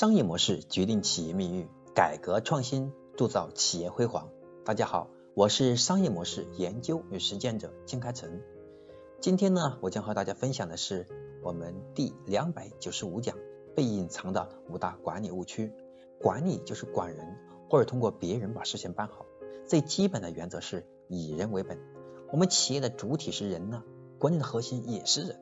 商业模式决定企业命运，改革创新铸造企业辉煌。大家好，我是商业模式研究与实践者金开成。今天呢，我将和大家分享的是我们第两百九十五讲被隐藏的五大管理误区。管理就是管人，或者通过别人把事情办好。最基本的原则是以人为本。我们企业的主体是人呢，管理的核心也是人。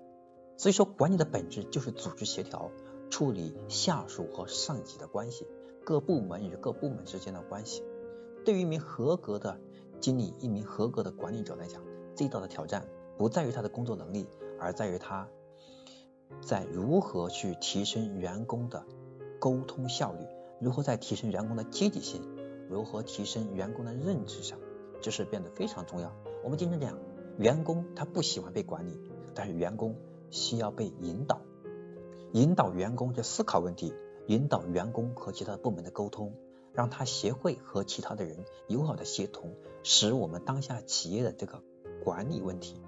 所以说，管理的本质就是组织协调。处理下属和上级的关系，各部门与各部门之间的关系。对于一名合格的经理、一名合格的管理者来讲，最大的挑战不在于他的工作能力，而在于他在如何去提升员工的沟通效率，如何在提升员工的积极性，如何提升员工的认知上，这是变得非常重要。我们经常讲，员工他不喜欢被管理，但是员工需要被引导。引导员工去思考问题，引导员工和其他部门的沟通，让他学会和其他的人友好的协同，使我们当下企业的这个管理问题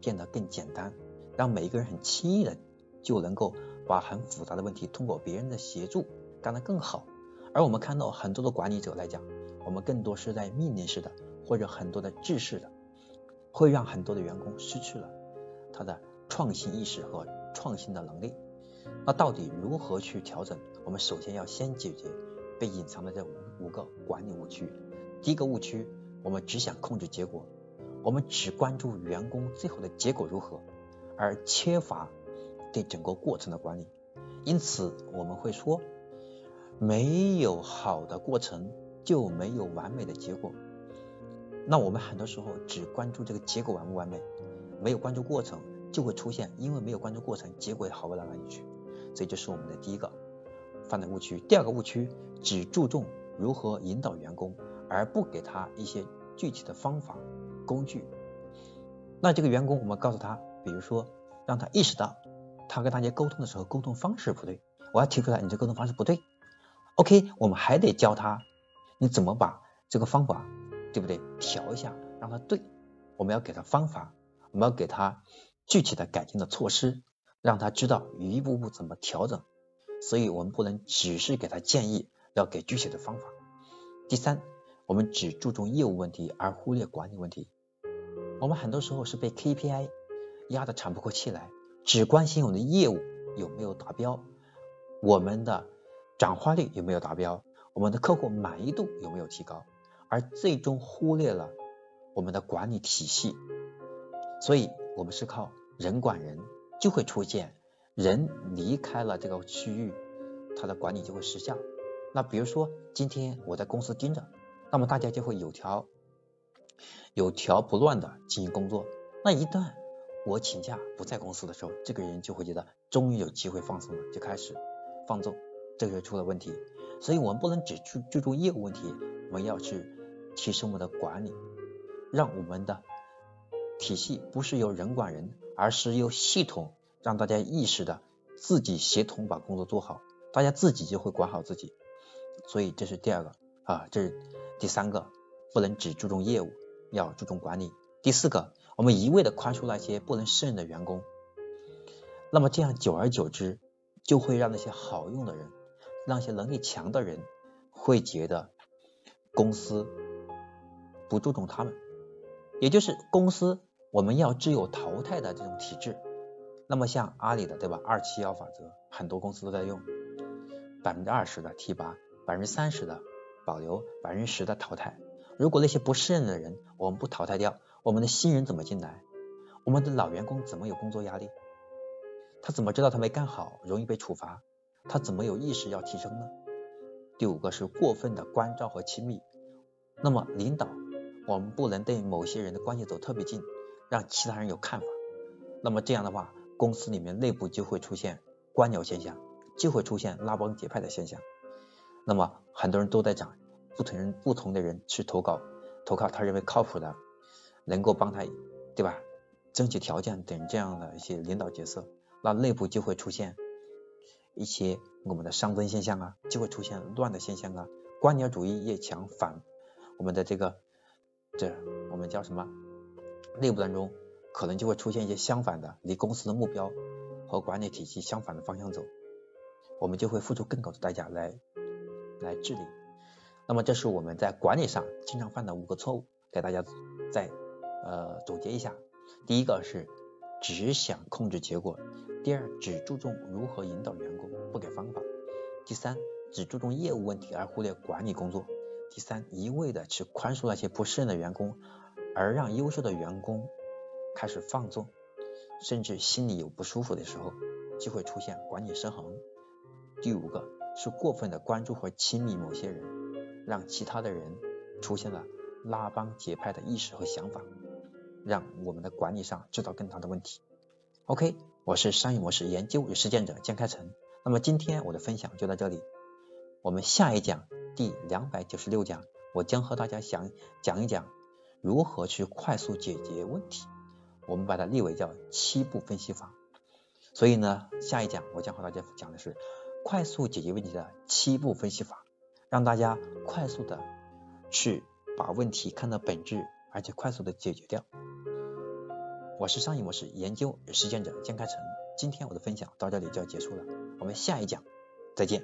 变得更简单，让每一个人很轻易的就能够把很复杂的问题通过别人的协助干得更好。而我们看到很多的管理者来讲，我们更多是在命令式的或者很多的制式的，会让很多的员工失去了他的创新意识和创新的能力。那到底如何去调整？我们首先要先解决被隐藏的这五五个管理误区。第一个误区，我们只想控制结果，我们只关注员工最后的结果如何，而缺乏对整个过程的管理。因此，我们会说，没有好的过程就没有完美的结果。那我们很多时候只关注这个结果完不完美，没有关注过程。就会出现，因为没有关注过程，结果也好不到哪里去。这就是我们的第一个犯的误区。第二个误区，只注重如何引导员工，而不给他一些具体的方法、工具。那这个员工，我们告诉他，比如说让他意识到，他跟大家沟通的时候沟通方式不对，我要提出来，你这沟通方式不对。OK，我们还得教他，你怎么把这个方法，对不对？调一下，让他对。我们要给他方法，我们要给他。具体的改进的措施，让他知道一步步怎么调整。所以我们不能只是给他建议，要给具体的方法。第三，我们只注重业务问题而忽略管理问题。我们很多时候是被 KPI 压得喘不过气来，只关心我们的业务有没有达标，我们的转化率有没有达标，我们的客户满意度有没有提高，而最终忽略了我们的管理体系。所以。我们是靠人管人，就会出现人离开了这个区域，他的管理就会失效。那比如说今天我在公司盯着，那么大家就会有条有条不乱的进行工作。那一旦我请假不在公司的时候，这个人就会觉得终于有机会放松了，就开始放纵，这就出了问题。所以我们不能只注注重业务问题，我们要去提升我们的管理，让我们的。体系不是由人管人，而是由系统让大家意识的自己协同把工作做好，大家自己就会管好自己。所以这是第二个啊，这是第三个，不能只注重业务，要注重管理。第四个，我们一味的宽恕那些不能胜任的员工，那么这样久而久之，就会让那些好用的人，让一些能力强的人，会觉得公司不注重他们，也就是公司。我们要只有淘汰的这种体制，那么像阿里的对吧？二七幺法则，很多公司都在用，百分之二十的提拔，百分之三十的保留，百分之十的淘汰。如果那些不适任的人我们不淘汰掉，我们的新人怎么进来？我们的老员工怎么有工作压力？他怎么知道他没干好容易被处罚？他怎么有意识要提升呢？第五个是过分的关照和亲密。那么领导，我们不能对某些人的关系走特别近。让其他人有看法，那么这样的话，公司里面内部就会出现官僚现象，就会出现拉帮结派的现象。那么很多人都在讲，不同人不同的人去投稿，投靠他认为靠谱的，能够帮他，对吧？争取条件等这样的一些领导角色，那内部就会出现一些我们的熵增现象啊，就会出现乱的现象啊。官僚主义越强，反我们的这个这我们叫什么？内部当中可能就会出现一些相反的，离公司的目标和管理体系相反的方向走。我们就会付出更高的代价来来治理。那么这是我们在管理上经常犯的五个错误，给大家再呃总结一下。第一个是只想控制结果，第二只注重如何引导员工，不给方法；第三只注重业务问题而忽略管理工作；第三一味的去宽恕那些不适任的员工，而让优秀的员工开始放纵，甚至心里有不舒服的时候，就会出现管理失衡。第五个是过分的关注和亲密某些人。让其他的人出现了拉帮结派的意识和想法，让我们的管理上制造更大的问题。OK，我是商业模式研究与实践者江开成。那么今天我的分享就到这里，我们下一讲第两百九十六讲，我将和大家讲讲一讲如何去快速解决问题。我们把它列为叫七步分析法。所以呢，下一讲我将和大家讲的是快速解决问题的七步分析法。让大家快速的去把问题看到本质，而且快速的解决掉。我是商业模式研究与实践者江开成，今天我的分享到这里就要结束了，我们下一讲再见。